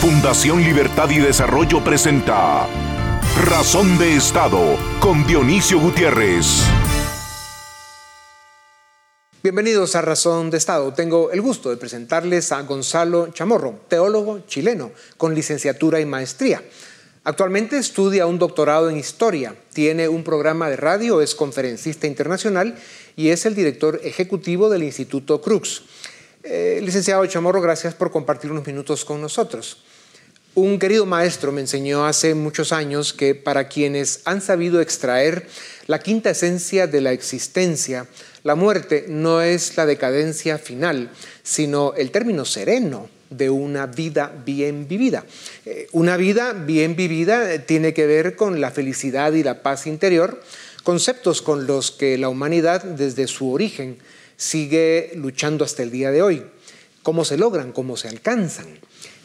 Fundación Libertad y Desarrollo presenta Razón de Estado con Dionisio Gutiérrez. Bienvenidos a Razón de Estado. Tengo el gusto de presentarles a Gonzalo Chamorro, teólogo chileno con licenciatura y maestría. Actualmente estudia un doctorado en historia, tiene un programa de radio, es conferencista internacional y es el director ejecutivo del Instituto Crux. Eh, licenciado Chamorro, gracias por compartir unos minutos con nosotros. Un querido maestro me enseñó hace muchos años que para quienes han sabido extraer la quinta esencia de la existencia, la muerte no es la decadencia final, sino el término sereno de una vida bien vivida. Eh, una vida bien vivida tiene que ver con la felicidad y la paz interior, conceptos con los que la humanidad desde su origen sigue luchando hasta el día de hoy. ¿Cómo se logran? ¿Cómo se alcanzan?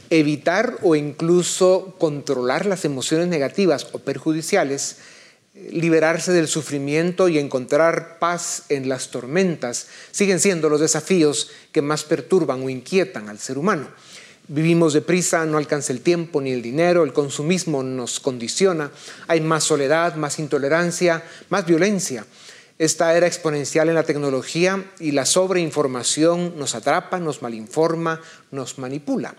Evitar o incluso controlar las emociones negativas o perjudiciales, liberarse del sufrimiento y encontrar paz en las tormentas siguen siendo los desafíos que más perturban o inquietan al ser humano. Vivimos deprisa, no alcanza el tiempo ni el dinero, el consumismo nos condiciona, hay más soledad, más intolerancia, más violencia. Esta era exponencial en la tecnología y la sobreinformación nos atrapa, nos malinforma, nos manipula.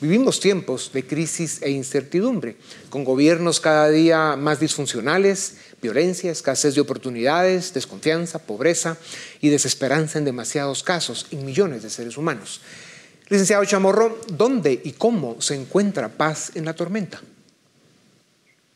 Vivimos tiempos de crisis e incertidumbre, con gobiernos cada día más disfuncionales, violencia, escasez de oportunidades, desconfianza, pobreza y desesperanza en demasiados casos, en millones de seres humanos. Licenciado Chamorro, ¿dónde y cómo se encuentra paz en la tormenta?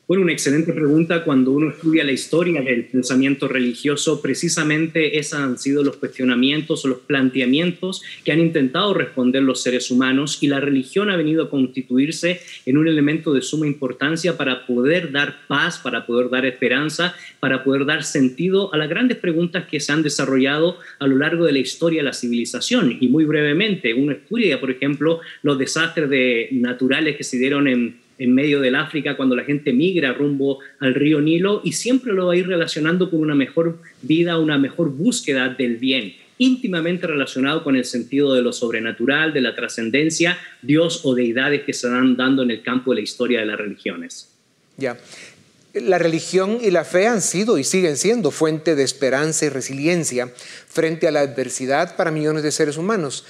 Bueno, una excelente pregunta. Cuando uno estudia la historia del pensamiento religioso, precisamente esos han sido los cuestionamientos o los planteamientos que han intentado responder los seres humanos y la religión ha venido a constituirse en un elemento de suma importancia para poder dar paz, para poder dar esperanza, para poder dar sentido a las grandes preguntas que se han desarrollado a lo largo de la historia de la civilización. Y muy brevemente, uno estudia, por ejemplo, los desastres de naturales que se dieron en en medio del África cuando la gente migra rumbo al río Nilo y siempre lo va a ir relacionando con una mejor vida, una mejor búsqueda del bien, íntimamente relacionado con el sentido de lo sobrenatural, de la trascendencia, Dios o deidades que se van dando en el campo de la historia de las religiones. Ya. La religión y la fe han sido y siguen siendo fuente de esperanza y resiliencia frente a la adversidad para millones de seres humanos.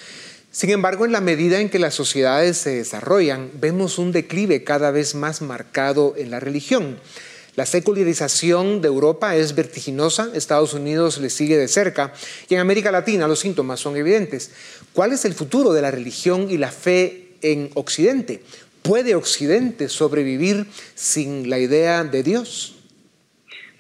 Sin embargo, en la medida en que las sociedades se desarrollan, vemos un declive cada vez más marcado en la religión. La secularización de Europa es vertiginosa, Estados Unidos le sigue de cerca y en América Latina los síntomas son evidentes. ¿Cuál es el futuro de la religión y la fe en Occidente? ¿Puede Occidente sobrevivir sin la idea de Dios?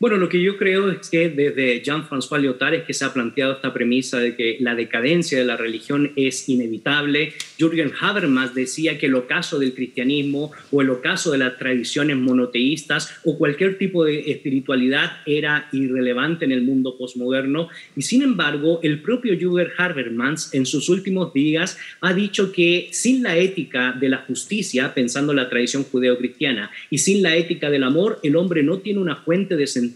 Bueno, lo que yo creo es que desde Jean-François Lyotard es que se ha planteado esta premisa de que la decadencia de la religión es inevitable. Jürgen Habermas decía que el ocaso del cristianismo o el ocaso de las tradiciones monoteístas o cualquier tipo de espiritualidad era irrelevante en el mundo posmoderno. Y sin embargo, el propio Jürgen Habermas en sus últimos días ha dicho que sin la ética de la justicia, pensando en la tradición judeocristiana, y sin la ética del amor, el hombre no tiene una fuente de sentido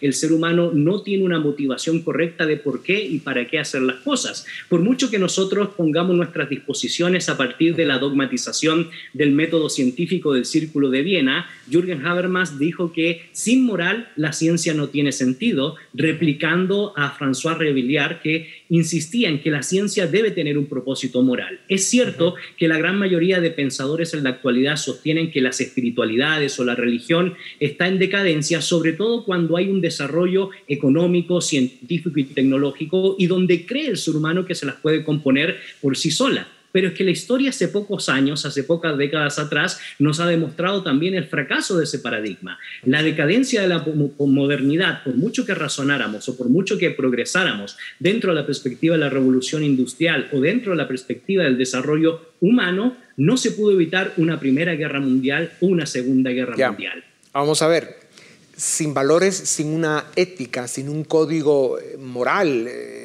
el ser humano no tiene una motivación correcta de por qué y para qué hacer las cosas. Por mucho que nosotros pongamos nuestras disposiciones a partir de la dogmatización del método científico del Círculo de Viena, Jürgen Habermas dijo que sin moral la ciencia no tiene sentido, replicando a François Revillard que insistía en que la ciencia debe tener un propósito moral. Es cierto que la gran mayoría de pensadores en la actualidad sostienen que las espiritualidades o la religión está en decadencia, sobre todo cuando hay un desarrollo económico, científico y tecnológico y donde cree el ser humano que se las puede componer por sí sola pero es que la historia hace pocos años, hace pocas décadas atrás, nos ha demostrado también el fracaso de ese paradigma. La decadencia de la modernidad, por mucho que razonáramos o por mucho que progresáramos dentro de la perspectiva de la revolución industrial o dentro de la perspectiva del desarrollo humano, no se pudo evitar una primera guerra mundial o una segunda guerra mundial. Vamos a ver, sin valores, sin una ética, sin un código eh, moral, eh,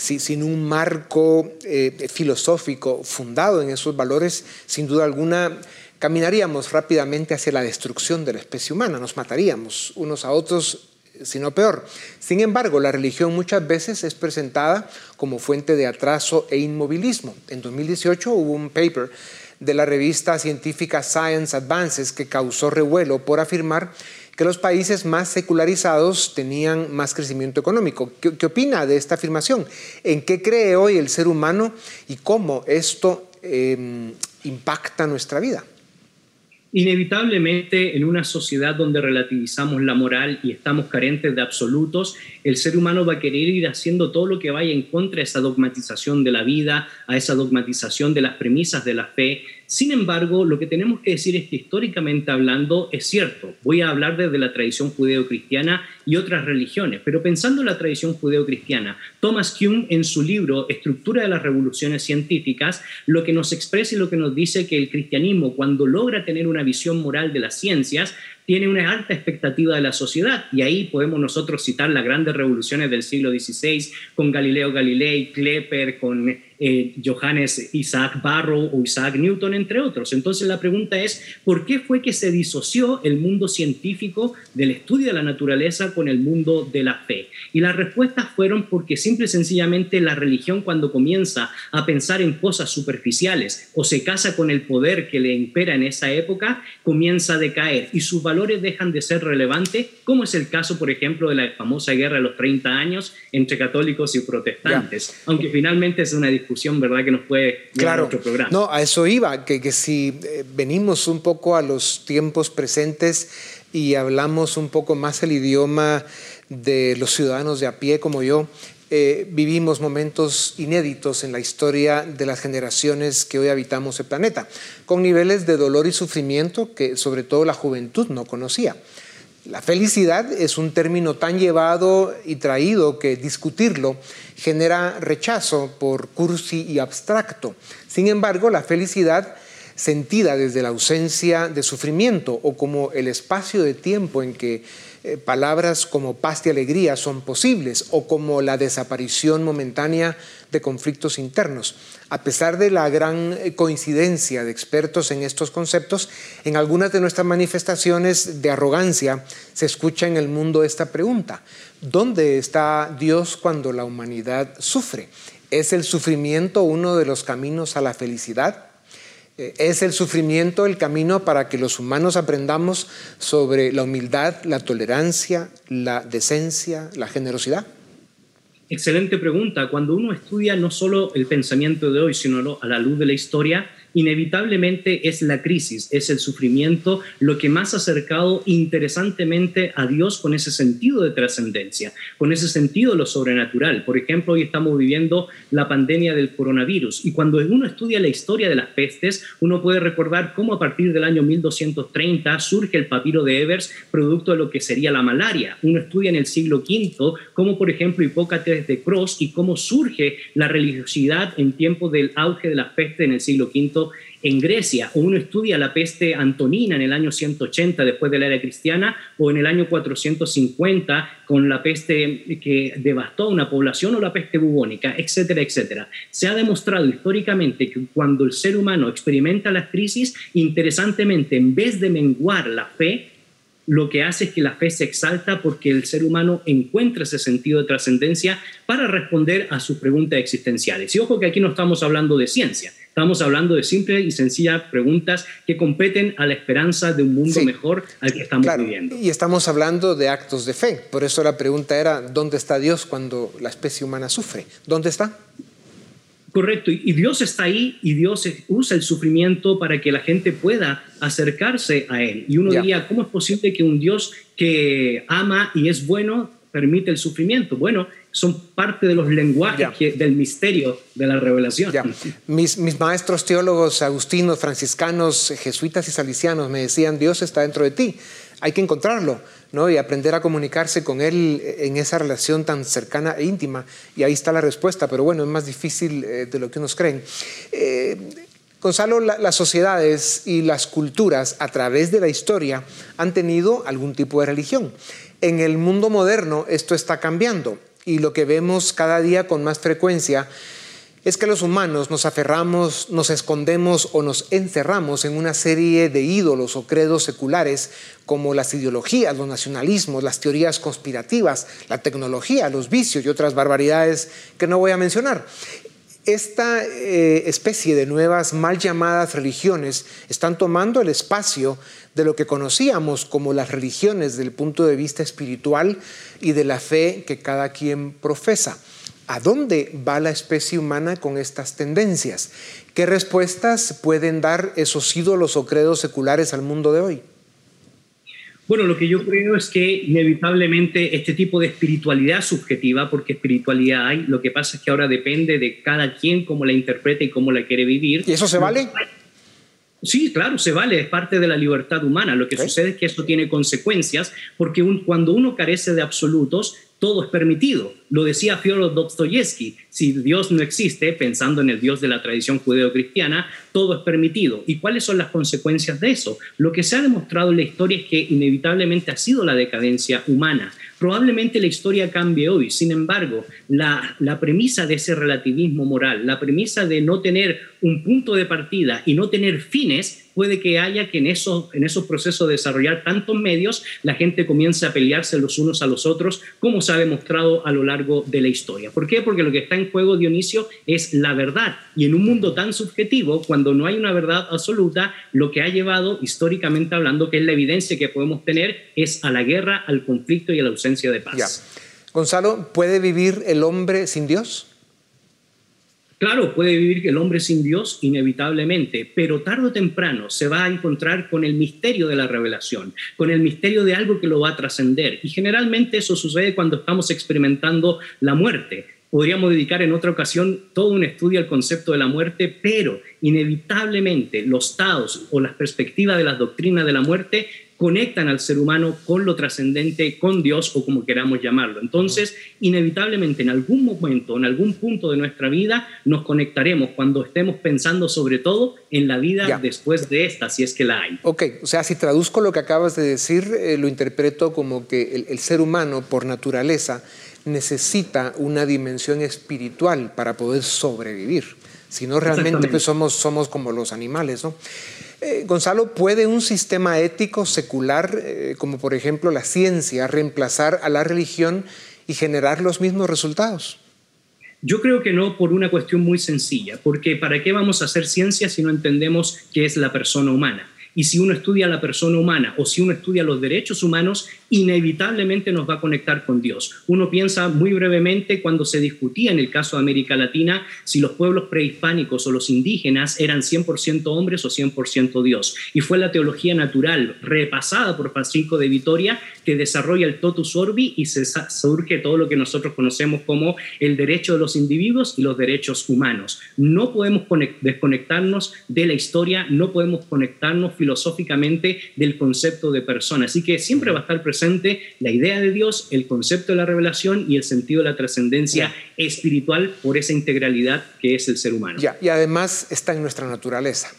sin un marco eh, filosófico fundado en esos valores, sin duda alguna caminaríamos rápidamente hacia la destrucción de la especie humana, nos mataríamos unos a otros, sino peor. Sin embargo, la religión muchas veces es presentada como fuente de atraso e inmovilismo. En 2018 hubo un paper de la revista científica Science Advances que causó revuelo por afirmar que los países más secularizados tenían más crecimiento económico. ¿Qué, opina de esta afirmación? ¿En qué cree hoy el ser humano y cómo esto em, impacta nuestra vida? Inevitablemente, en una sociedad donde relativizamos la moral y estamos carentes de absolutos, el ser humano va a querer ir haciendo todo lo que vaya en contra de esa dogmatización de la vida, a esa dogmatización de las premisas de la fe, sin embargo, lo que tenemos que decir es que históricamente hablando es cierto. Voy a hablar desde la tradición judeocristiana y otras religiones, pero pensando en la tradición judeocristiana, Thomas Kuhn en su libro Estructura de las revoluciones científicas, lo que nos expresa y lo que nos dice que el cristianismo cuando logra tener una visión moral de las ciencias, tiene una alta expectativa de la sociedad y ahí podemos nosotros citar las grandes revoluciones del siglo XVI con Galileo Galilei, Klepper, con eh, Johannes Isaac Barrow o Isaac Newton, entre otros. Entonces la pregunta es, ¿por qué fue que se disoció el mundo científico del estudio de la naturaleza con el mundo de la fe? Y las respuestas fueron porque simple y sencillamente la religión cuando comienza a pensar en cosas superficiales o se casa con el poder que le impera en esa época, comienza a decaer y sus valores dejan de ser relevantes, como es el caso, por ejemplo, de la famosa guerra de los 30 años entre católicos y protestantes, aunque finalmente es una discusión ¿verdad?, que nos puede claro. a otro programa. No, a eso iba, que, que si eh, venimos un poco a los tiempos presentes y hablamos un poco más el idioma de los ciudadanos de a pie como yo, eh, vivimos momentos inéditos en la historia de las generaciones que hoy habitamos el planeta, con niveles de dolor y sufrimiento que sobre todo la juventud no conocía. La felicidad es un término tan llevado y traído que discutirlo genera rechazo por cursi y abstracto. Sin embargo, la felicidad sentida desde la ausencia de sufrimiento o como el espacio de tiempo en que eh, palabras como paz y alegría son posibles o como la desaparición momentánea de conflictos internos. A pesar de la gran eh, coincidencia de expertos en estos conceptos, en algunas de nuestras manifestaciones de arrogancia se escucha en el mundo esta pregunta. ¿Dónde está Dios cuando la humanidad sufre? ¿Es el sufrimiento uno de los caminos a la felicidad? ¿Es el sufrimiento el camino para que los humanos aprendamos sobre la humildad, la tolerancia, la decencia, la generosidad? Excelente pregunta. Cuando uno estudia no solo el pensamiento de hoy, sino a la luz de la historia, inevitablemente es la crisis, es el sufrimiento lo que más ha acercado interesantemente a Dios con ese sentido de trascendencia, con ese sentido de lo sobrenatural. Por ejemplo, hoy estamos viviendo la pandemia del coronavirus y cuando uno estudia la historia de las pestes, uno puede recordar cómo a partir del año 1230 surge el papiro de Evers, producto de lo que sería la malaria. Uno estudia en el siglo V cómo, por ejemplo, Hipócrates de Cross y cómo surge la religiosidad en tiempo del auge de las pestes en el siglo V en Grecia, o uno estudia la peste antonina en el año 180 después de la era cristiana, o en el año 450 con la peste que devastó una población o la peste bubónica, etcétera, etcétera. Se ha demostrado históricamente que cuando el ser humano experimenta las crisis, interesantemente, en vez de menguar la fe, lo que hace es que la fe se exalta porque el ser humano encuentra ese sentido de trascendencia para responder a sus preguntas existenciales. Y ojo que aquí no estamos hablando de ciencia, estamos hablando de simples y sencillas preguntas que competen a la esperanza de un mundo mejor al que estamos viviendo. Y estamos hablando de actos de fe, por eso la pregunta era, ¿dónde está Dios cuando la especie humana sufre? ¿Dónde está? Correcto, y Dios está ahí y Dios usa el sufrimiento para que la gente pueda acercarse a Él. Y uno diría, ¿cómo es posible que un Dios que ama y es bueno permite el sufrimiento? Bueno, son parte de los lenguajes del misterio de la revelación. Mis, mis maestros teólogos agustinos, franciscanos, jesuitas y salicianos me decían, Dios está dentro de ti, hay que encontrarlo ¿no? y aprender a comunicarse con Él en esa relación tan cercana e íntima. Y ahí está la respuesta, pero bueno, es más difícil eh, de lo que unos creen. Eh, Gonzalo, las sociedades y las culturas a través de la historia han tenido algún tipo de religión. En el mundo moderno esto está cambiando y lo que vemos cada día con más frecuencia es que los humanos nos aferramos, nos escondemos o nos encerramos en una serie de ídolos o credos seculares como las ideologías, los nacionalismos, las teorías conspirativas, la tecnología, los vicios y otras barbaridades que no voy a mencionar. Esta eh, especie de nuevas mal llamadas religiones están tomando el espacio de lo que conocíamos como las religiones desde el punto de vista espiritual y de la fe que cada quien profesa. ¿A dónde va la especie humana con estas tendencias? ¿Qué respuestas pueden dar esos ídolos o credos seculares al mundo de hoy? Bueno, lo que yo creo es que inevitablemente este tipo de espiritualidad subjetiva, porque espiritualidad hay, lo que pasa es que ahora depende de cada quien cómo la interpreta y cómo la quiere vivir. ¿Y eso se vale? Sí, claro, se vale, es parte de la libertad humana. Lo que sucede es que esto tiene consecuencias, porque cuando uno carece de absolutos, todo es permitido. Lo decía Fyodor Dostoyevsky, si Dios no existe, pensando en el Dios de la tradición judeo-cristiana, todo es permitido. ¿Y cuáles son las consecuencias de eso? Lo que se ha demostrado en la historia es que inevitablemente ha sido la decadencia humana. Probablemente la historia cambie hoy, sin embargo, la, la premisa de ese relativismo moral, la premisa de no tener un punto de partida y no tener fines, puede que haya que en esos, en esos procesos de desarrollar tantos medios, la gente comience a pelearse los unos a los otros, como se ha demostrado a lo largo de la historia. ¿Por qué? Porque lo que está en juego, Dionisio, es la verdad. Y en un mundo tan subjetivo, cuando no hay una verdad absoluta, lo que ha llevado, históricamente hablando, que es la evidencia que podemos tener, es a la guerra, al conflicto y a la ausencia de paz. Gonzalo, ¿puede vivir el hombre sin Dios? Claro, puede vivir el hombre sin Dios inevitablemente, pero tarde o temprano se va a encontrar con el misterio de la revelación, con el misterio de algo que lo va a trascender. Y generalmente eso sucede cuando estamos experimentando la muerte. Podríamos dedicar en otra ocasión todo un estudio al concepto de la muerte, pero inevitablemente los taos o las perspectivas de las doctrinas de la muerte conectan al ser humano con lo trascendente, con Dios o como queramos llamarlo. Entonces, inevitablemente en algún momento, en algún punto de nuestra vida, nos conectaremos cuando estemos pensando sobre todo en la vida después de esta, si es que la hay. Ok, o sea, si traduzco lo que acabas de decir, eh, lo interpreto como que el, ser humano, por naturaleza, necesita una dimensión espiritual para poder sobrevivir. Si no, realmente pues, somos, somos como los animales, ¿no? Eh, Gonzalo, ¿puede un sistema ético secular, eh, como por ejemplo la ciencia, reemplazar a la religión y generar los mismos resultados? Yo creo que no por una cuestión muy sencilla, porque ¿para qué vamos a hacer ciencia si no entendemos qué es la persona humana? Y si uno estudia a la persona humana o si uno estudia los derechos humanos, inevitablemente nos va a conectar con Dios. Uno piensa muy brevemente cuando se discutía en el caso de América Latina si los pueblos prehispánicos o los indígenas eran 100% hombres o 100% Dios. Y fue la teología natural repasada por Francisco de Vitoria que desarrolla el totus orbi y se surge todo lo que nosotros conocemos como el derecho de los individuos y los derechos humanos. No podemos desconectarnos de la historia, no podemos conectarnos filosóficamente del concepto de persona. Así que siempre va a estar presente la idea de Dios, el concepto de la revelación y el sentido de la trascendencia espiritual por esa integralidad que es el ser humano. Ya, y además está en nuestra naturaleza.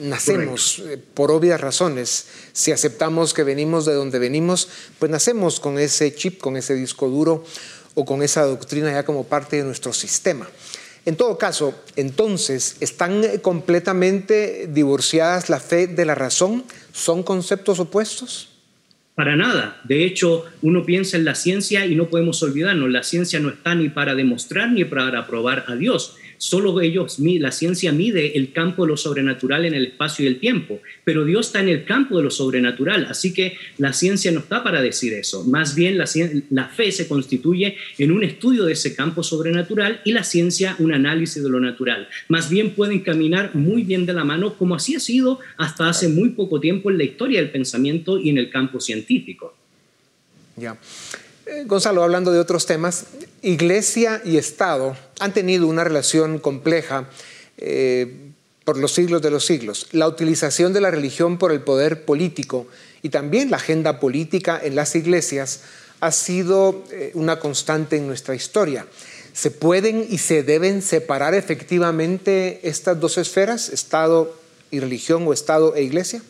Nacemos eh, por obvias razones. Si aceptamos que venimos de donde venimos, pues nacemos con ese chip, con ese disco duro o con esa doctrina ya como parte de nuestro sistema. En todo caso, entonces, ¿están completamente divorciadas la fe de la razón? ¿Son conceptos opuestos? Para nada. De hecho, uno piensa en la ciencia y no podemos olvidarnos, la ciencia no está ni para demostrar ni para probar a Dios. Solo ellos, la ciencia mide el campo de lo sobrenatural en el espacio y el tiempo, pero Dios está en el campo de lo sobrenatural, así que la ciencia no está para decir eso. Más bien la, fe se constituye en un estudio de ese campo sobrenatural y la ciencia un análisis de lo natural. Más bien pueden caminar muy bien de la mano como así ha sido hasta hace muy poco tiempo en la historia del pensamiento y en el campo científico. Ya. Eh, Gonzalo, hablando de otros temas, Iglesia y Estado han tenido una relación compleja eh, por los siglos de los siglos. La utilización de la religión por el poder político y también la agenda política en las iglesias ha sido eh, una constante en nuestra historia. ¿Se pueden y se deben separar efectivamente estas dos esferas, Estado y religión o Estado e iglesia?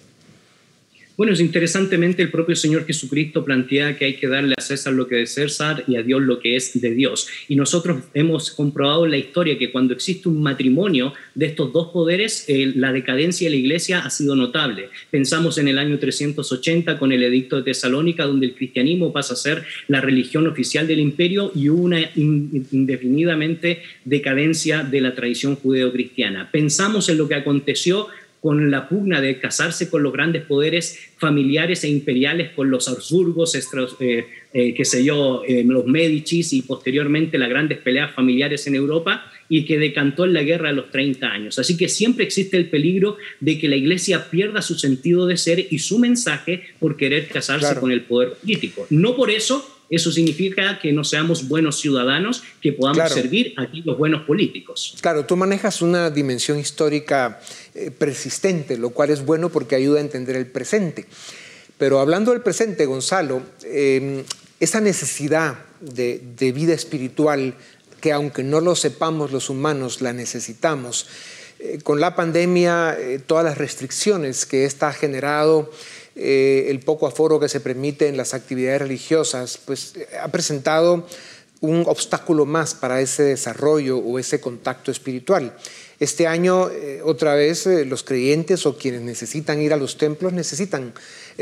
Bueno, es interesantemente el propio Señor Jesucristo plantea que hay que darle a César lo que es César y a Dios lo que es de Dios. Y nosotros hemos comprobado en la historia que cuando existe un matrimonio de estos dos poderes, eh, la decadencia de la iglesia ha sido notable. Pensamos en el año 380 con el edicto de Tesalónica, donde el cristianismo pasa a ser la religión oficial del imperio y una indefinidamente decadencia de la tradición judeocristiana. Pensamos en lo que aconteció con la pugna de casarse con los grandes poderes familiares e imperiales, con los Habsburgos, eh, eh, qué sé yo, eh, los Medicis y posteriormente las grandes peleas familiares en Europa y que decantó en la guerra de los 30 años. Así que siempre existe el peligro de que la iglesia pierda su sentido de ser y su mensaje por querer casarse con el poder político. No por eso eso significa que no seamos buenos ciudadanos, que podamos servir a los buenos políticos. Claro, tú manejas una dimensión histórica eh, persistente, lo cual es bueno porque ayuda a entender el presente. Pero hablando del presente, Gonzalo, em, esa necesidad de, vida espiritual, que aunque no lo sepamos los humanos, la necesitamos, eh, con la pandemia, eh, todas las restricciones que esta ha generado, eh, el poco aforo que se permite en las actividades religiosas, pues eh, ha presentado un obstáculo más para ese desarrollo o ese contacto espiritual. Este año, eh, otra vez, los creyentes o quienes necesitan ir a los templos necesitan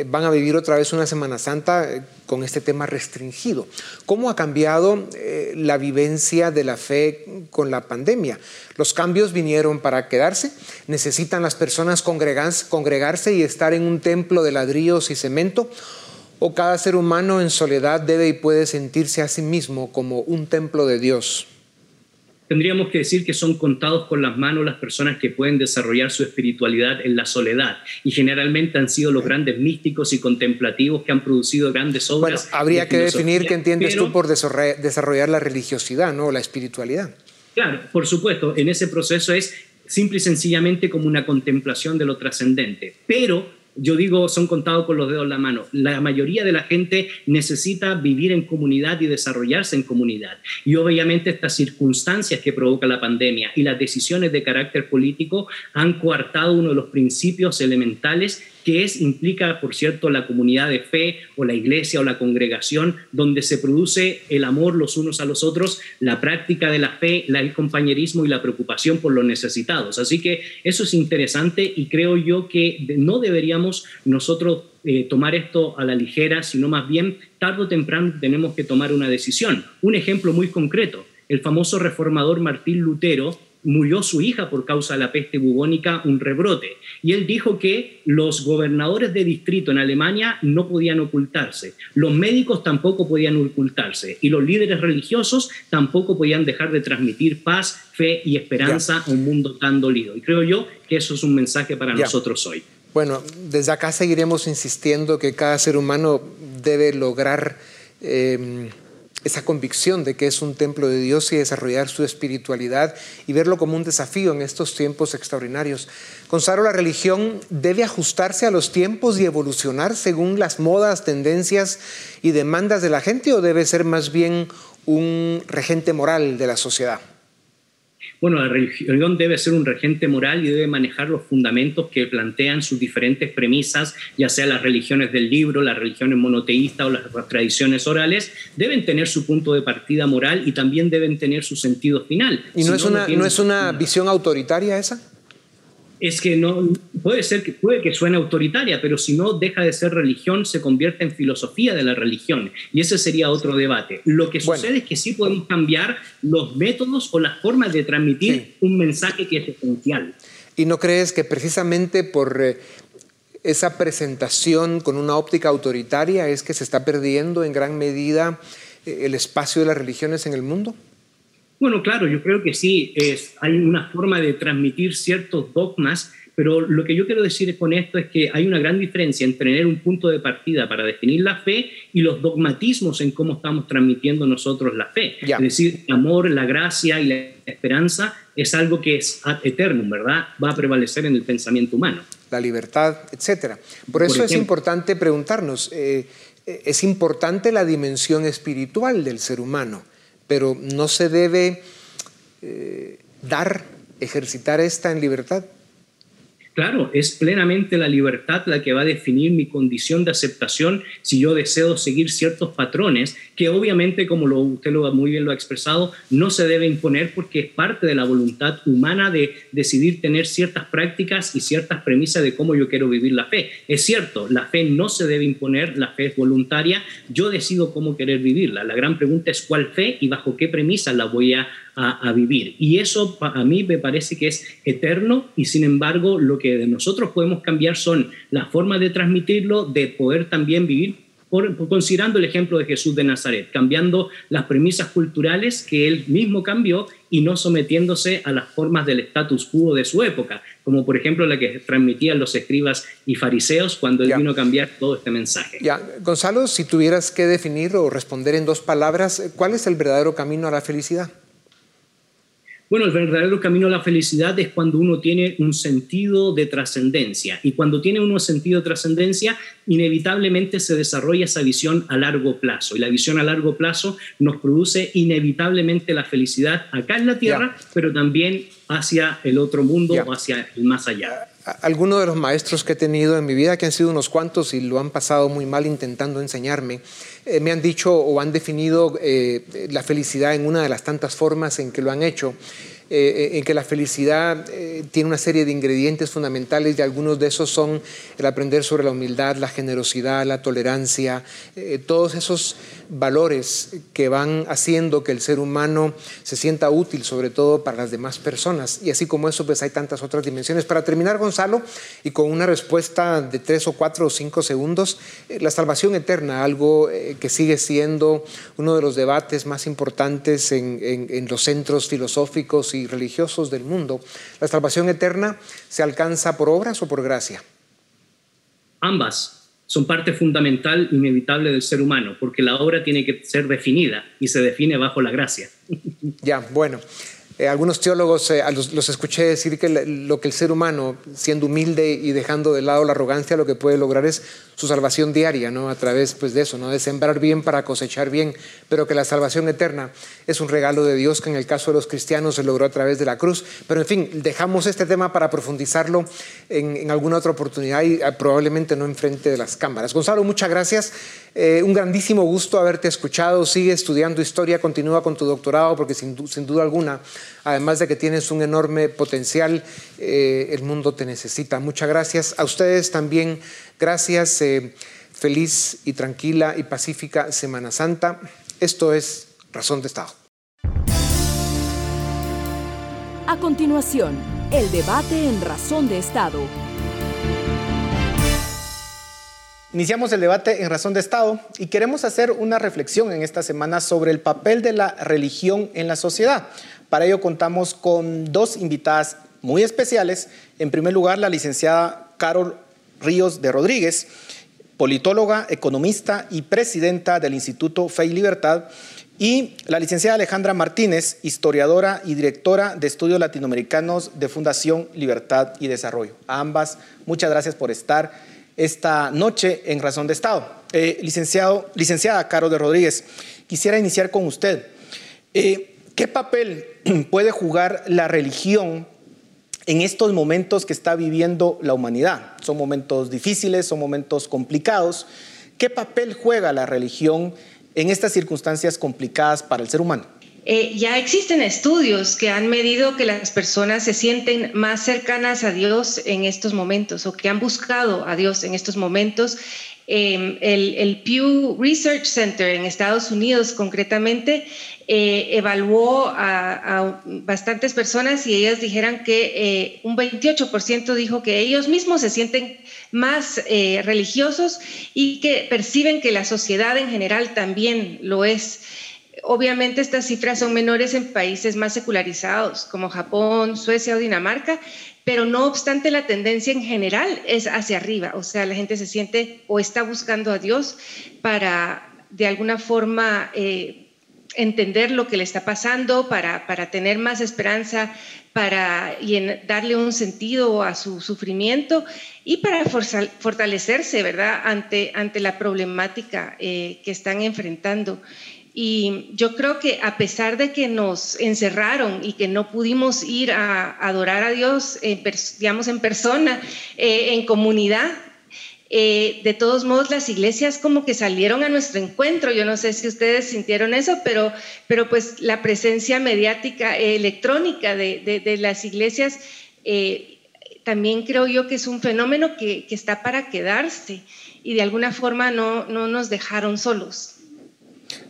van a vivir otra vez una Semana Santa eh, con este tema restringido. ¿Cómo ha cambiado eh, la vivencia de la fe con la pandemia? ¿Los cambios vinieron para quedarse? ¿Necesitan las personas congregarse y estar en un templo de ladrillos y cemento? ¿O cada ser humano en soledad debe y puede sentirse a sí mismo como un templo de Dios? Tendríamos que decir que son contados con las manos las personas que pueden desarrollar su espiritualidad en la soledad. Y generalmente han sido los grandes místicos y contemplativos que han producido grandes obras. Bueno, habría que definir qué entiendes tú por desarrollar la religiosidad, ¿no? La espiritualidad. Claro, por supuesto, en ese proceso es simple y sencillamente como una contemplación de lo trascendente. Pero yo digo, son contados con los dedos en la mano. La mayoría de la gente necesita vivir en comunidad y desarrollarse en comunidad. Y obviamente estas circunstancias que provoca la pandemia y las decisiones de carácter político han coartado uno de los principios elementales que es, implica, por cierto, la comunidad de fe o la iglesia o la congregación, donde se produce el amor los unos a los otros, la práctica de la fe, el compañerismo y la preocupación por los necesitados. Así que eso es interesante y creo yo que no deberíamos nosotros eh, tomar esto a la ligera, sino más bien tarde o temprano tenemos que tomar una decisión. Un ejemplo muy concreto, el famoso reformador Martín Lutero murió su hija por causa de la peste bubónica, un rebrote. Y él dijo que los gobernadores de distrito en Alemania no podían ocultarse, los médicos tampoco podían ocultarse y los líderes religiosos tampoco podían dejar de transmitir paz, fe y esperanza a un mundo tan dolido. Y creo yo que eso es un mensaje para nosotros hoy. Bueno, desde acá seguiremos insistiendo que cada ser humano debe lograr... Eh, esa convicción de que es un templo de Dios y desarrollar su espiritualidad y verlo como un desafío en estos tiempos extraordinarios. Gonzalo, la religión debe ajustarse a los tiempos y evolucionar según las modas, tendencias y demandas de la gente o debe ser más bien un regente moral de la sociedad? Bueno, la religión debe ser un regente moral y debe manejar los fundamentos que plantean sus diferentes premisas, ya sea las religiones del libro, las religiones monoteístas o las tradiciones orales, deben tener su punto de partida moral y también deben tener su sentido final. ¿Y no, es, una, no es una visión autoritaria esa? Es que no puede ser que puede que suene autoritaria, pero si no deja de ser religión, se convierte en filosofía de la religión y ese sería otro debate. Lo que sucede es que sí podemos cambiar los métodos o las formas de transmitir un mensaje que es esencial. ¿Y no crees que precisamente por eh, esa presentación con una óptica autoritaria es que se está perdiendo en gran medida eh, el espacio de las religiones en el mundo? Bueno, claro, yo creo que sí, es, hay una forma de transmitir ciertos dogmas, pero lo que yo quiero decir con esto es que hay una gran diferencia entre tener un punto de partida para definir la fe y los dogmatismos en cómo estamos transmitiendo nosotros la fe. Es decir, el amor, la gracia y la esperanza es algo que es eterno, ¿verdad? Va a prevalecer en el pensamiento humano. La libertad, etcétera. Por eso es importante preguntarnos, eh, eh, ¿es importante la dimensión espiritual del ser humano? Pero no se debe eh, dar, ejercitar esta en libertad. Claro, es plenamente la libertad la que va a definir mi condición de aceptación si yo deseo seguir ciertos patrones que obviamente, como lo, usted lo, muy bien lo ha expresado, no se debe imponer porque es parte de la voluntad humana de decidir tener ciertas prácticas y ciertas premisas de cómo yo quiero vivir la fe. Es cierto, la fe no se debe imponer, la fe es voluntaria, yo decido cómo querer vivirla. La gran pregunta es cuál fe y bajo qué premisas la voy a a, vivir. Y eso a mí me parece que es eterno y sin embargo lo que de nosotros podemos cambiar son las formas de transmitirlo, de poder también vivir por, considerando el ejemplo de Jesús de Nazaret, cambiando las premisas culturales que él mismo cambió y no sometiéndose a las formas del status quo de su época, como por ejemplo la que transmitían los escribas y fariseos cuando él vino a cambiar todo este mensaje. Ya, Gonzalo, si tuvieras que definir o responder en dos palabras, ¿cuál es el verdadero camino a la felicidad? Bueno, el verdadero camino a la felicidad es cuando uno tiene un sentido de trascendencia. Y cuando tiene uno sentido de trascendencia, inevitablemente se desarrolla esa visión a largo plazo. Y la visión a largo plazo nos produce inevitablemente la felicidad acá en la tierra, pero también hacia el otro mundo o hacia el más allá. Algunos de los maestros que he tenido en mi vida, que han sido unos cuantos y lo han pasado muy mal intentando enseñarme, eh, me han dicho o han definido eh, la felicidad en una de las tantas formas en que lo han hecho. Eh, en que la felicidad tiene una serie de ingredientes fundamentales y algunos de esos son el aprender sobre la humildad, la generosidad, la tolerancia, todos esos valores que van haciendo que el ser humano se sienta útil, sobre todo para las demás personas. Y así como eso, pues hay tantas otras dimensiones. Para terminar, Gonzalo, y con una respuesta de tres o cuatro o cinco segundos, la salvación eterna, algo que sigue siendo uno de los debates más importantes en, los centros filosóficos y religiosos del mundo. ¿La salvación eterna se alcanza por obras o por gracia? Ambas son parte fundamental, inevitable del ser humano, porque la obra tiene que ser definida y se define bajo la gracia. Ya, bueno. Eh, algunos teólogos eh, los, escuché decir que lo que el ser humano, siendo humilde y dejando de lado la arrogancia, lo que puede lograr es su salvación diaria, ¿no? A través pues, de eso, ¿no? De sembrar bien para cosechar bien, pero que la salvación eterna es un regalo de Dios que en el caso de los cristianos se logró a través de la cruz. Pero en fin, dejamos este tema para profundizarlo en, alguna otra oportunidad y ah, probablemente no enfrente de las cámaras. Gonzalo, muchas gracias. Eh, un grandísimo gusto haberte escuchado. Sigue estudiando historia, continúa con tu doctorado porque sin, duda alguna, además de que tienes un enorme potencial, eh, el mundo te necesita. Muchas gracias. A ustedes también Gracias, eh, feliz y tranquila y pacífica Semana Santa. Esto es Razón de Estado. A continuación, el debate en Razón de Estado. Iniciamos el debate en Razón de Estado y queremos hacer una reflexión en esta semana sobre el papel de la religión en la sociedad. Para ello contamos con dos invitadas muy especiales. En primer lugar, la licenciada Carol Ríos de Rodríguez, politóloga, economista y presidenta del Instituto Fe y Libertad, y la licenciada Alejandra Martínez, historiadora y directora de estudios latinoamericanos de Fundación Libertad y Desarrollo. A ambas, muchas gracias por estar esta noche en Razón de Estado. Eh, licenciado, licenciada Caro de Rodríguez, quisiera iniciar con usted. Eh, ¿Qué papel puede jugar la religión en estos momentos que está viviendo la humanidad. Son momentos difíciles, son momentos complicados. ¿Qué papel juega la religión en estas circunstancias complicadas para el ser humano? Eh, ya existen estudios que han medido que las personas se sienten más cercanas a Dios en estos momentos o que han buscado a Dios en estos momentos Em, el, Pew Research Center en Estados Unidos concretamente eh, evaluó a, bastantes personas y ellas dijeron que eh, un 28% dijo que ellos mismos se sienten más eh, religiosos y que perciben que la sociedad en general también lo es. Obviamente estas cifras son menores en países más secularizados como Japón, Suecia o Dinamarca, pero no obstante la tendencia en general es hacia arriba, o sea, la gente se siente o está buscando a Dios para de alguna forma eh, entender lo que le está pasando, para, para tener más esperanza, para darle un sentido a su sufrimiento y para fortalecerse, ¿verdad?, ante, ante la problemática eh, que están enfrentando. Y yo creo que a pesar de que nos encerraron y que no pudimos ir a adorar a Dios, digamos, en persona, eh, en comunidad, eh, de todos modos las iglesias como que salieron a nuestro encuentro. Yo no sé si ustedes sintieron eso, pero, pero pues la presencia mediática eh, electrónica de, las iglesias también creo yo que es un fenómeno que, que, está para quedarse y de alguna forma no, no nos dejaron solos.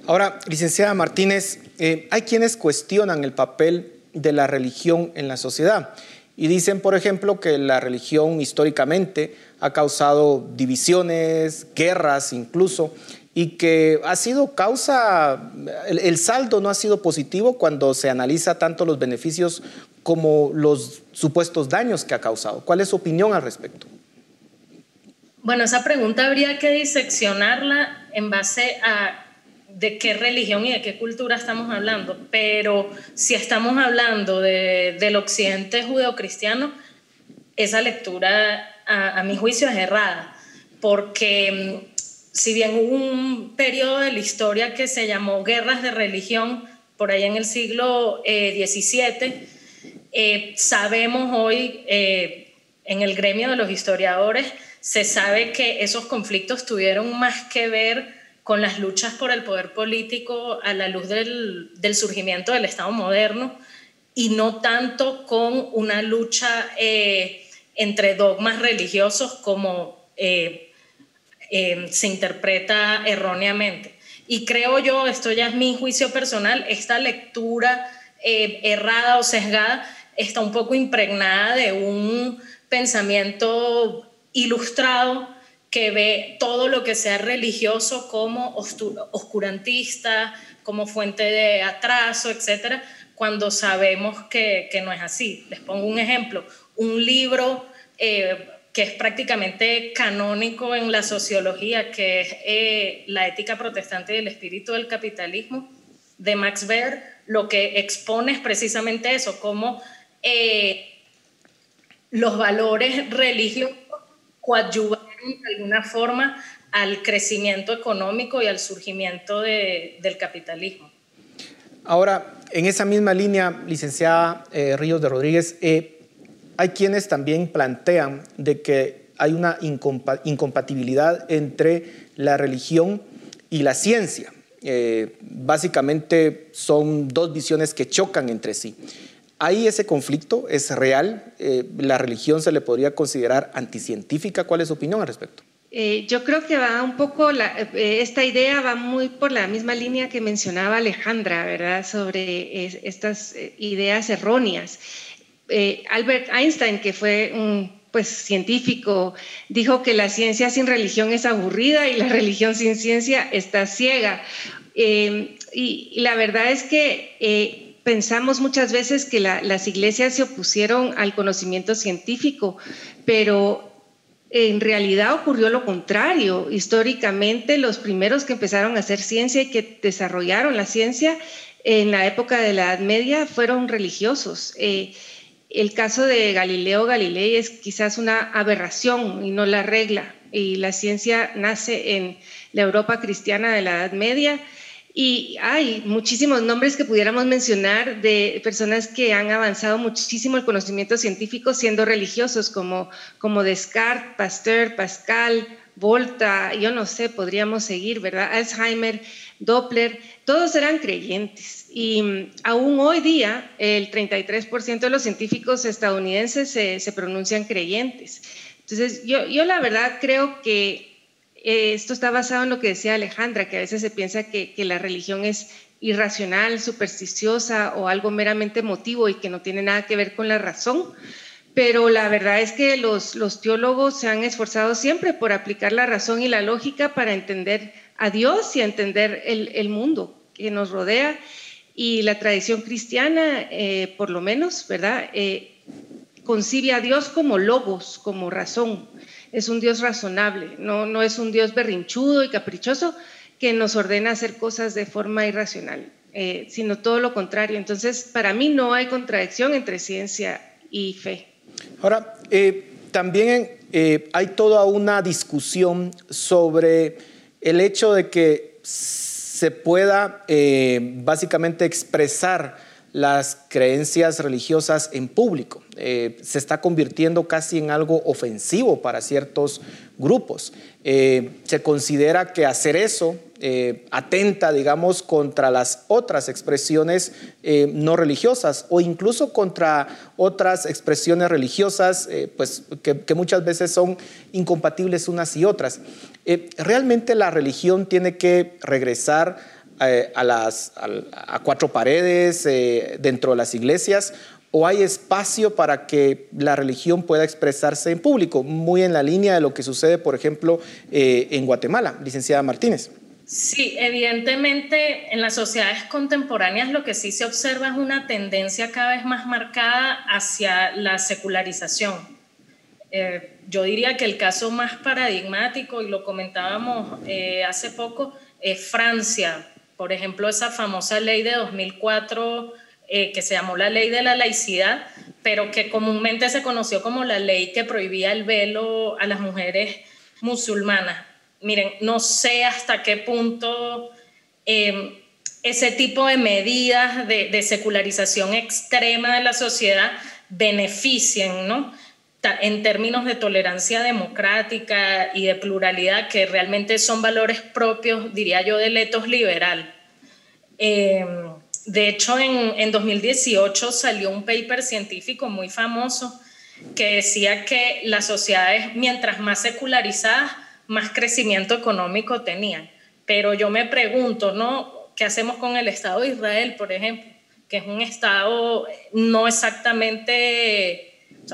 Ahora, licenciada Martínez, eh, hay quienes cuestionan el papel de la religión en la sociedad y dicen, por ejemplo, que la religión históricamente ha causado divisiones, guerras incluso, y que ha sido causa, el, saldo no ha sido positivo cuando se analiza tanto los beneficios como los supuestos daños que ha causado. ¿Cuál es su opinión al respecto? Bueno, esa pregunta habría que diseccionarla en base a de qué religión y de qué cultura estamos hablando, pero si estamos hablando del occidente judeocristiano, esa lectura a, mi juicio es errada, porque mm, si bien hubo un periodo de la historia que se llamó guerras de religión, por ahí en el siglo XVII, eh, eh, sabemos hoy eh, en el gremio de los historiadores, se sabe que esos conflictos tuvieron más que ver con las luchas por el poder político a la luz del, surgimiento del Estado moderno y no tanto con una lucha eh, entre dogmas religiosos como eh, eh, se interpreta erróneamente. Y creo yo, esto ya es mi juicio personal, esta lectura errada o sesgada está un poco impregnada de un pensamiento ilustrado que ve todo lo que sea religioso como oscurantista, como fuente de atraso, etcétera, cuando sabemos que, no es así. Les pongo un ejemplo, un libro eh, que es prácticamente canónico en la sociología, que es eh, La ética protestante y el espíritu del capitalismo, de Max Weber, lo que expone es precisamente eso, cómo eh, los valores religiosos coadyuvan de alguna forma al crecimiento económico y al surgimiento del capitalismo. Ahora, en esa misma línea, licenciada eh, Ríos de Rodríguez, eh, hay quienes también plantean de que hay una incompatibilidad entre la religión y la ciencia. Eh, básicamente son dos visiones que chocan entre sí. ¿Hay ese conflicto? ¿Es real? Eh, ¿La religión se le podría considerar anticientífica? ¿Cuál es su opinión al respecto? Eh, yo creo que va un poco, eh, esta idea va muy por la misma línea que mencionaba Alejandra, ¿verdad? Sobre estas ideas erróneas. Albert Einstein, que fue un pues, científico, dijo que la ciencia sin religión es aburrida y la religión sin ciencia está ciega. y, y, la verdad es que pensamos muchas veces que las iglesias se opusieron al conocimiento científico, pero en realidad ocurrió lo contrario. Históricamente, los primeros que empezaron a hacer ciencia y que desarrollaron la ciencia en la época de la Edad Media fueron religiosos. Eh, el caso de Galileo Galilei es quizás una aberración y no la regla. Y la ciencia nace en la Europa cristiana de la Edad Media y hay muchísimos nombres que pudiéramos mencionar de personas que han avanzado muchísimo el conocimiento científico siendo religiosos, como, como Descartes, Pasteur, Pascal, Volta, yo no sé, podríamos seguir, ¿verdad? Alzheimer, Doppler, todos eran creyentes. Y mm, aún hoy día, el 33% de los científicos estadounidenses se, se pronuncian creyentes. Entonces, yo, yo la verdad creo que eh, esto está basado en lo que decía Alejandra, que a veces se piensa que, la religión es irracional, supersticiosa o algo meramente emotivo y que no tiene nada que ver con la razón. Pero la verdad es que los, teólogos se han esforzado siempre por aplicar la razón y la lógica para entender a Dios y entender el, mundo que nos rodea. Y la tradición cristiana, eh, por lo menos, ¿verdad? Eh, concibe a Dios como logos, como razón es un Dios razonable, no, no es un Dios berrinchudo y caprichoso que nos ordena hacer cosas de forma irracional, eh, sino todo lo contrario. Entonces, para mí no hay contradicción entre ciencia y fe. Ahora, eh, también eh, hay toda una discusión sobre el hecho de que se pueda eh, básicamente expresar las creencias religiosas en público. Eh, se está convirtiendo casi en algo ofensivo para ciertos grupos. Eh, se considera que hacer eso eh, atenta, digamos, contra las otras expresiones no religiosas o incluso contra otras expresiones religiosas, pues que, muchas veces son incompatibles unas y otras. realmente la religión tiene que regresar eh, a, las, a, cuatro paredes eh, dentro de las iglesias o hay espacio para que la religión pueda expresarse en público, muy en la línea de lo que sucede, por ejemplo, eh, en Guatemala, licenciada Martínez. Sí, evidentemente en las sociedades contemporáneas lo que sí se observa es una tendencia cada vez más marcada hacia la secularización. yo diría que el caso más paradigmático, y lo comentábamos hace poco, es Francia, por ejemplo, esa famosa ley de 2004 eh, que se llamó la ley de la laicidad, pero que comúnmente se conoció como la ley que prohibía el velo a las mujeres musulmanas. Miren, no sé hasta qué punto em, ese tipo de medidas de, secularización extrema de la sociedad benefician, ¿no? en términos de tolerancia democrática y de pluralidad, que realmente son valores propios, diría yo, del etos liberal. Eh, de hecho, en, en 2018 salió un paper científico muy famoso que decía que las sociedades, mientras más secularizadas, más crecimiento económico tenían. Pero yo me pregunto, ¿no? ¿Qué hacemos con el Estado de Israel, por ejemplo? Que es un Estado no exactamente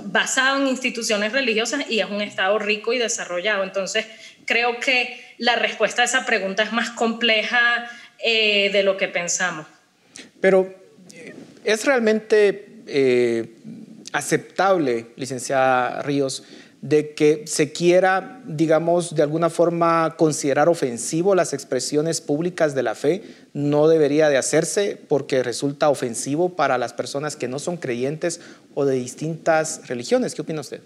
basado en instituciones religiosas y es un Estado rico y desarrollado. Entonces, creo que la respuesta a esa pregunta es más compleja eh, de lo que pensamos. Pero, eh, ¿es realmente eh, aceptable, licenciada Ríos, de que se quiera, digamos, de alguna forma considerar ofensivo las expresiones públicas de la fe, no debería de hacerse porque resulta ofensivo para las personas que no son creyentes o de distintas religiones. ¿Qué opina usted?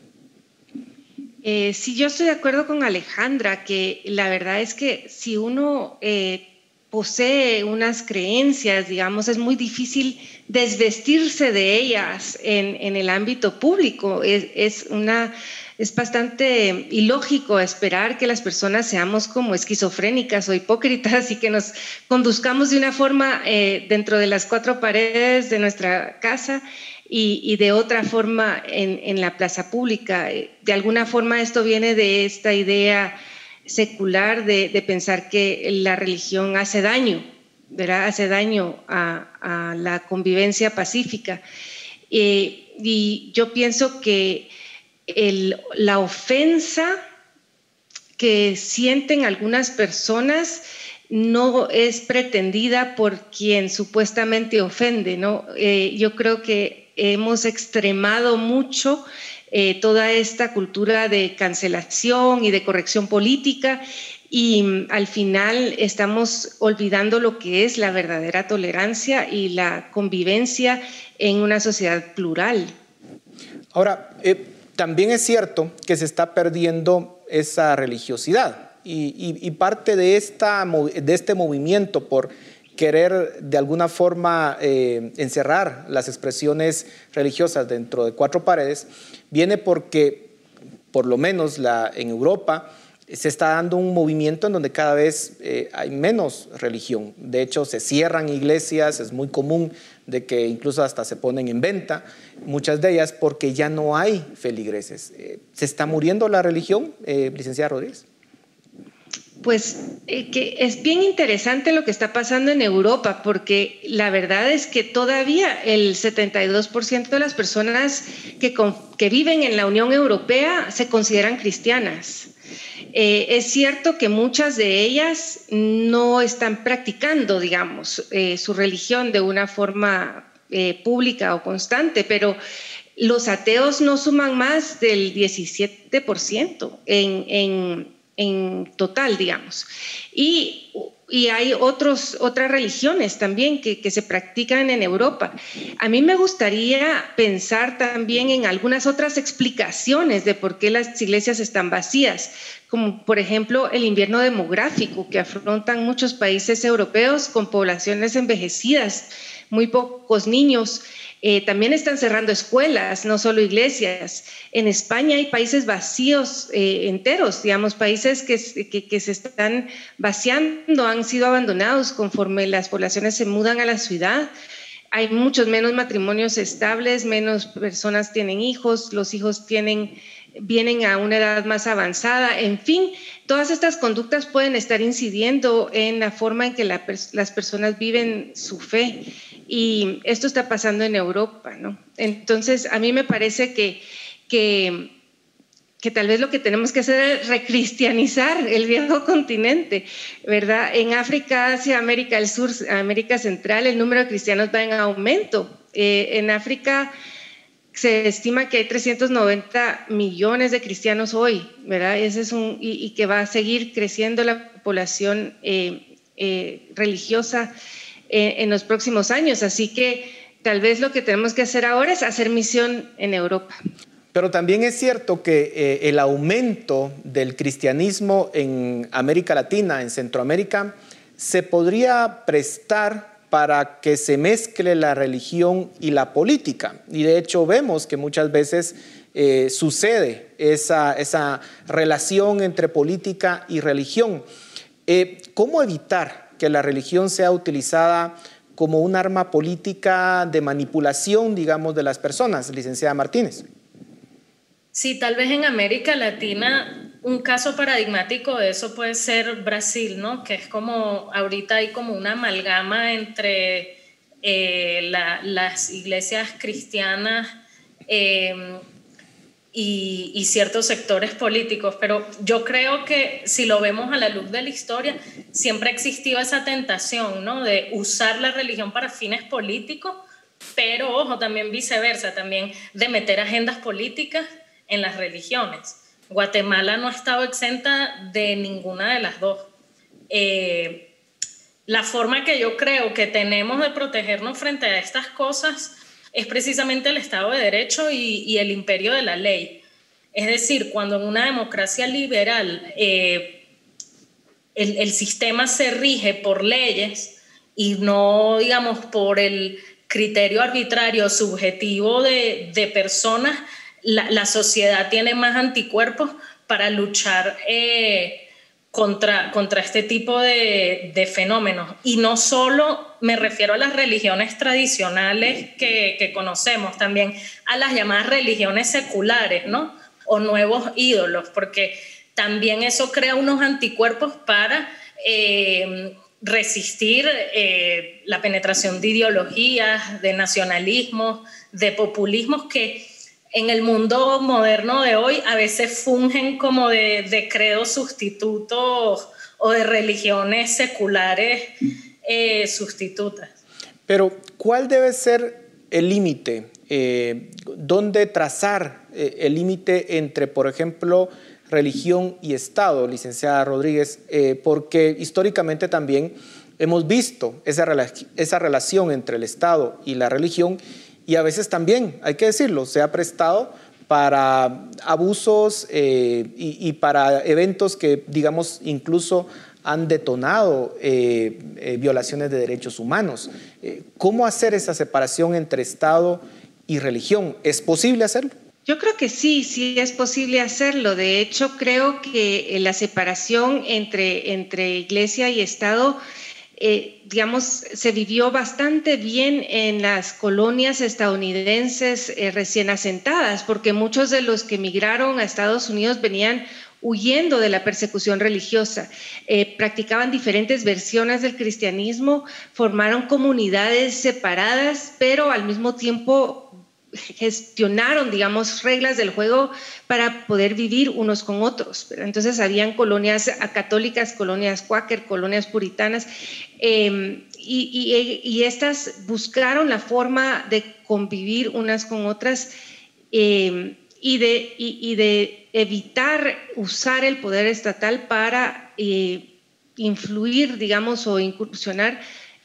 Eh, sí, yo estoy de acuerdo con Alejandra, que la verdad es que si uno eh, posee unas creencias, digamos, es muy difícil desvestirse de ellas en, en el ámbito público. Es, es una es bastante ilógico esperar que las personas seamos como esquizofrénicas o hipócritas y que nos conduzcamos de una forma eh, dentro de las cuatro paredes de nuestra casa y, de otra forma en, la plaza pública. De alguna forma esto viene de esta idea secular de, pensar que la religión hace daño, ¿verdad? Hace daño a, la convivencia pacífica. Eh, y yo pienso que la ofensa que sienten algunas personas no es pretendida por quien supuestamente ofende, ¿no? Eh, yo creo que hemos extremado mucho eh, toda esta cultura de cancelación y de corrección política y mm, al final estamos olvidando lo que es la verdadera tolerancia y la convivencia en una sociedad plural. Ahora, eh, también es cierto que se está perdiendo esa religiosidad y, parte de, esta, de este movimiento por querer de alguna forma eh, encerrar las expresiones religiosas dentro de cuatro paredes viene porque, por lo menos en Europa, se está dando un movimiento en donde cada vez eh, hay menos religión. De hecho, se cierran iglesias, es muy común de que incluso hasta se ponen en venta, muchas de ellas porque ya no hay feligreses. Eh, ¿Se está muriendo la religión, eh, licenciada Rodríguez? Pues que es bien interesante lo que está pasando en Europa, porque la verdad es que todavía el 72% de las personas que viven en la Unión Europea se consideran cristianas. Eh, es cierto que muchas de ellas no están practicando, digamos, eh, su religión de una forma eh, pública o constante, pero los ateos no suman más del 17% en, en total, digamos. Y, y hay otros, otras religiones también que, que, se practican en Europa. A mí me gustaría pensar también en algunas otras explicaciones de por qué las iglesias están vacías, como por ejemplo el invierno demográfico que afrontan muchos países europeos con poblaciones envejecidas, muy pocos niños eh, también están cerrando escuelas, no solo iglesias. En España hay países vacíos eh, enteros, digamos, países que, que, se están vaciando, han sido abandonados conforme las poblaciones se mudan a la ciudad. Hay muchos menos matrimonios estables, menos personas tienen hijos, los hijos tienen, vienen a una edad más avanzada, en fin, todas estas conductas pueden estar incidiendo en la forma en que las personas viven su fe. Y esto está pasando en Europa, ¿no? Entonces, a mí me parece que, que, tal vez lo que tenemos que hacer es recristianizar el viejo continente, ¿verdad? En África, Asia, América del Sur, América Central, el número de cristianos va en aumento. Eh, en África se estima que hay 390 millones de cristianos hoy, ¿verdad? Ese es un, y, que va a seguir creciendo la población eh, eh, religiosa en los próximos años. Así que tal vez lo que tenemos que hacer ahora es hacer misión en Europa. Pero también es cierto que eh, el aumento del cristianismo en América Latina, en Centroamérica, se podría prestar para que se mezcle la religión y la política. Y de hecho vemos que muchas veces eh, sucede esa, relación entre política y religión. Eh, ¿Cómo evitar que la religión sea utilizada como un arma política de manipulación, digamos, de las personas, licenciada Martínez. Sí, tal vez en América Latina un caso paradigmático de eso puede ser Brasil, ¿no? Que es como, ahorita hay como una amalgama entre eh, las iglesias cristianas eh, y, ciertos sectores políticos, pero yo creo que si lo vemos a la luz de la historia, siempre ha existido esa tentación, ¿no? De usar la religión para fines políticos, pero ojo, también viceversa, también de meter agendas políticas en las religiones. Guatemala no ha estado exenta de ninguna de las dos. Eh, la forma que yo creo que tenemos de protegernos frente a estas cosas es precisamente el Estado de Derecho y, el imperio de la ley. Es decir, cuando en una democracia liberal eh, el, sistema se rige por leyes y no, digamos, por el criterio arbitrario subjetivo de, personas, la, sociedad tiene más anticuerpos para luchar eh, contra, contra este tipo de, de, fenómenos. Y no solo me refiero a las religiones tradicionales que, conocemos, también a las llamadas religiones seculares, ¿no? O nuevos ídolos, porque también eso crea unos anticuerpos para eh, resistir eh, la penetración de ideologías, de nacionalismos, de populismos que en el mundo moderno de hoy a veces fungen como de, de credos sustitutos o de religiones seculares eh, sustitutas. Pero, ¿cuál debe ser el límite? Eh, ¿Dónde trazar eh, el límite entre, por ejemplo, religión y Estado, licenciada Rodríguez? porque históricamente también hemos visto esa, esa relación entre el Estado y la religión y a veces también, hay que decirlo, se ha prestado para abusos eh, y, para eventos que, digamos, incluso han detonado eh, eh, violaciones de derechos humanos. ¿Cómo hacer esa separación entre Estado y religión? ¿Es posible hacerlo? Yo creo que sí, sí es posible hacerlo. De hecho, creo que la separación entre, entre iglesia y Estado eh, digamos, se vivió bastante bien en las colonias estadounidenses eh, recién asentadas, porque muchos de los que emigraron a Estados Unidos venían huyendo de la persecución religiosa, eh, practicaban diferentes versiones del cristianismo, formaron comunidades separadas, pero al mismo tiempo gestionaron, digamos, reglas del juego para poder vivir unos con otros. Entonces habían colonias católicas, colonias cuáquer, colonias puritanas, em, y, estas buscaron la forma de convivir unas con otras. Em, y de, y, de evitar usar el poder estatal para eh, influir, digamos, o incursionar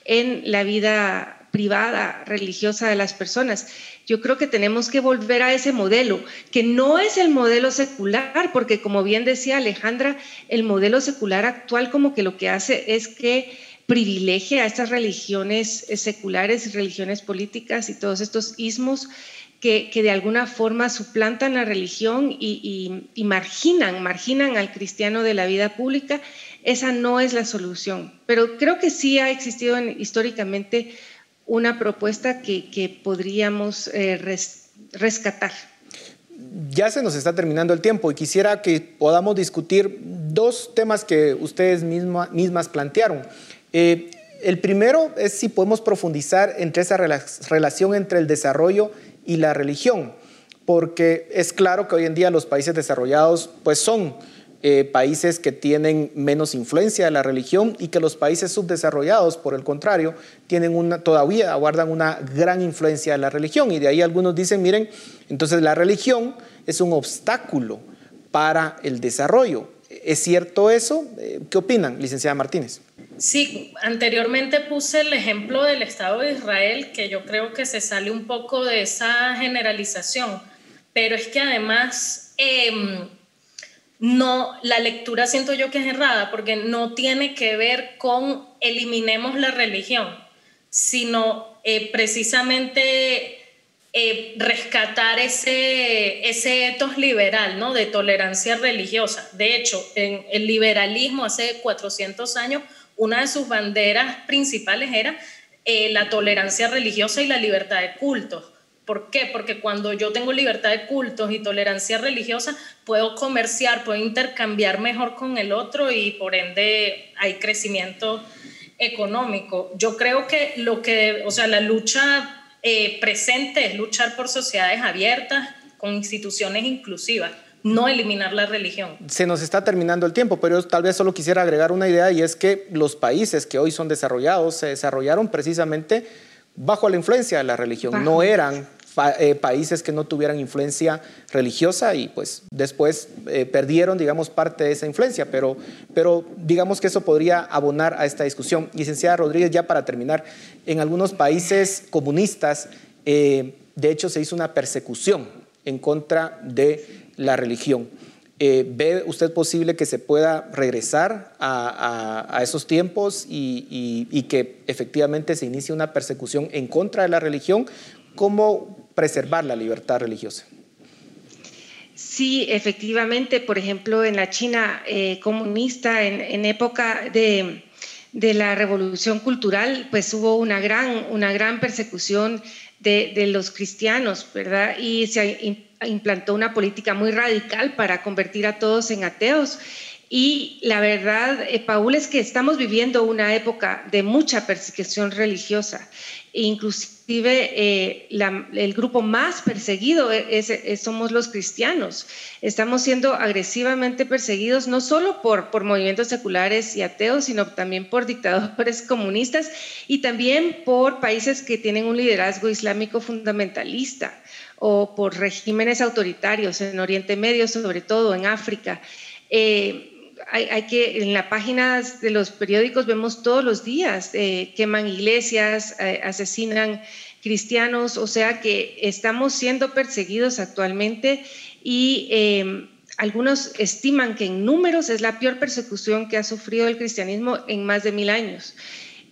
en la vida privada, religiosa de las personas. Yo creo que tenemos que volver a ese modelo, que no es el modelo secular, porque como bien decía Alejandra, el modelo secular actual como que lo que hace es que privilegia a estas religiones seculares y religiones políticas y todos estos ismos que, de alguna forma suplantan la religión y, marginan, marginan al cristiano de la vida pública, esa no es la solución. Pero creo que sí ha existido históricamente una propuesta que, podríamos eh, rescatar. Ya se nos está terminando el tiempo y quisiera que podamos discutir dos temas que ustedes mismas plantearon. Eh, el primero es si podemos profundizar entre esa relación entre el desarrollo y la religión, porque es claro que hoy en día los países desarrollados pues son eh, países que tienen menos influencia de la religión y que los países subdesarrollados, por el contrario, tienen una, todavía guardan una gran influencia de la religión. Y de ahí algunos dicen, miren, entonces la religión es un obstáculo para el desarrollo. ¿Es cierto eso? Eh, ¿Qué opinan, licenciada Martínez? Sí, anteriormente puse el ejemplo del Estado de Israel, que yo creo que se sale un poco de esa generalización, pero es que además em, no, la lectura siento yo que es errada, porque no tiene que ver con eliminemos la religión, sino eh, precisamente eh, rescatar ese, ese etos liberal, ¿no? De tolerancia religiosa. De hecho, en el liberalismo hace 400 años una de sus banderas principales era eh, la tolerancia religiosa y la libertad de cultos. ¿Por qué? Porque cuando yo tengo libertad de cultos y tolerancia religiosa, puedo comerciar, puedo intercambiar mejor con el otro y por ende hay crecimiento económico. Yo creo que lo que, o sea, la lucha eh, presente es luchar por sociedades abiertas, con instituciones inclusivas no eliminar la religión. Se nos está terminando el tiempo, pero tal vez solo quisiera agregar una idea y es que los países que hoy son desarrollados se desarrollaron precisamente bajo la influencia de la religión, no eran eh, países que no tuvieran influencia religiosa y pues después eh, perdieron, digamos, parte de esa influencia, pero, pero digamos que eso podría abonar a esta discusión. Licenciada Rodríguez, ya para terminar, en algunos países comunistas, eh, de hecho, se hizo una persecución en contra de la religión. Eh, ¿Ve usted posible que se pueda regresar a, esos tiempos y, que efectivamente se inicie una persecución en contra de la religión? ¿Cómo preservar la libertad religiosa? Sí, efectivamente, por ejemplo, en la China eh, comunista, en, época de, la revolución cultural, pues hubo una gran, una gran persecución de, de los cristianos, ¿verdad? Y se implantó una política muy radical para convertir a todos en ateos. Y la verdad, eh, Paul, es que estamos viviendo una época de mucha persecución religiosa. Inclusive eh, el grupo más perseguido es, somos los cristianos. Estamos siendo agresivamente perseguidos no solo por, por movimientos seculares y ateos, sino también por dictadores comunistas y también por países que tienen un liderazgo islámico fundamentalista o por regímenes autoritarios en Oriente Medio, sobre todo en África. Eh, hay, que, en las páginas de los periódicos vemos todos los días, eh, queman iglesias, eh, asesinan cristianos, o sea que estamos siendo perseguidos actualmente y algunos estiman que en números es la peor persecución que ha sufrido el cristianismo en más de mil años.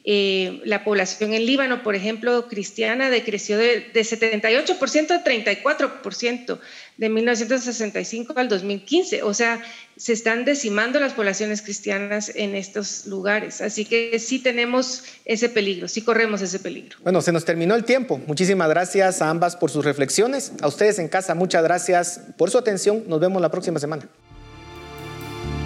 Eh, la población en Líbano, por ejemplo, cristiana, decreció de, 78% a 34% de 1965 al 2015. O sea, se están decimando las poblaciones cristianas en estos lugares. Así que sí tenemos ese peligro, sí corremos ese peligro. Bueno, se nos terminó el tiempo. Muchísimas gracias a ambas por sus reflexiones. A ustedes en casa, muchas gracias por su atención. Nos vemos la próxima semana.